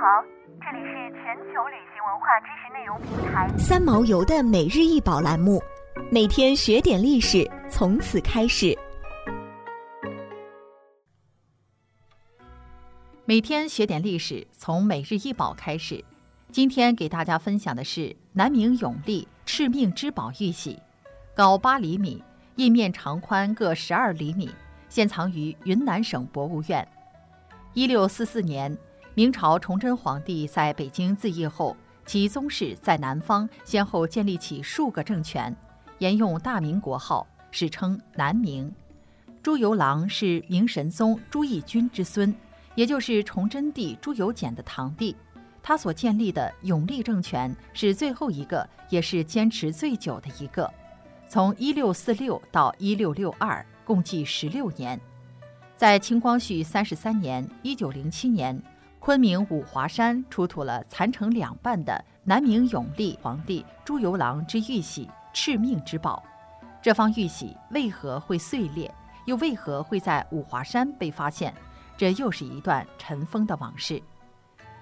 好，这里是全球旅行文化知识内容平台三毛游的每日一宝栏目，每天学点历史，从此开始。每天学点历史，从每日一宝开始。今天给大家分享的是南明永历敕命之宝玉玺，高八厘米，印面长宽各十二厘米，现藏于云南省博物院。一六四四年，明朝崇祯皇帝在北京自缢后，其宗室在南方先后建立起数个政权，沿用大明国号，史称南明。朱由榔是明神宗朱翊钧之孙。也就是崇祯帝朱由检的堂弟，他所建立的永历政权是最后一个，也是坚持最久的一个。从一六四六到一六六二，共计十六年。在清光绪三十三年（一九零七年），昆明五华山出土了残成两半的南明永历皇帝朱由榔之玉玺——敕命之宝。这方玉玺为何会碎裂？又为何会在五华山被发现？这又是一段尘封的往事。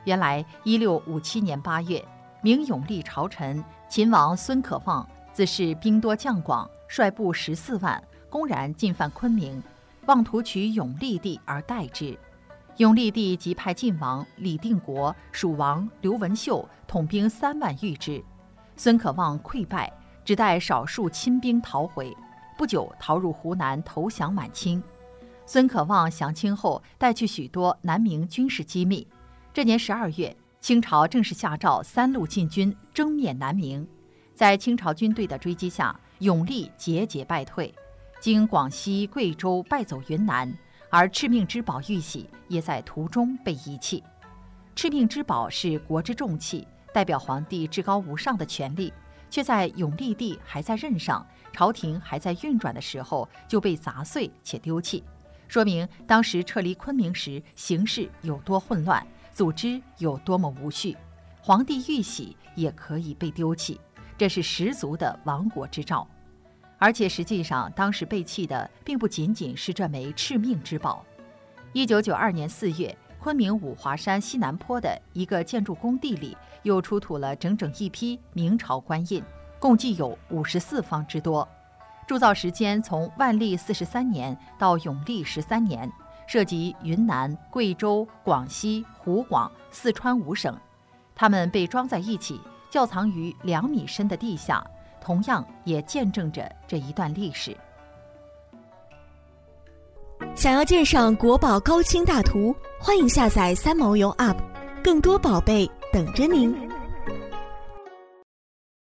原来，一六五七年八月，明永历朝臣秦王孙可望自恃兵多将广，率部十四万，公然进犯昆明，妄图取永历帝而代之。永历帝即派晋王李定国、蜀王刘文秀统兵三万御之。孙可望溃败，只带少数亲兵逃回，不久逃入湖南投降满清。孙可望降清后，带去许多南明军事机密。这年十二月，清朝正式下诏三路进军，征灭南明。在清朝军队的追击下，永历节节败退，经广西、贵州败走云南，而敕命之宝玉玺也在途中被遗弃。敕命之宝是国之重器，代表皇帝至高无上的权力，却在永历帝还在任上、朝廷还在运转的时候就被砸碎且丢弃。说明当时撤离昆明时形势有多混乱，组织有多么无序，皇帝玉玺也可以被丢弃，这是十足的亡国之兆。而且实际上，当时被弃的并不仅仅是这枚致命之宝。一九九二年四月，昆明五华山西南坡的一个建筑工地里，又出土了整整一批明朝官印，共计有五十四方之多。铸造时间从万历四十三年到永历十三年，涉及云南、贵州、广西、湖广、四川五省，它们被装在一起，窖藏于两米深的地下，同样也见证着这一段历史。想要鉴赏国宝高清大图，欢迎下载三毛游 App，更多宝贝等着您。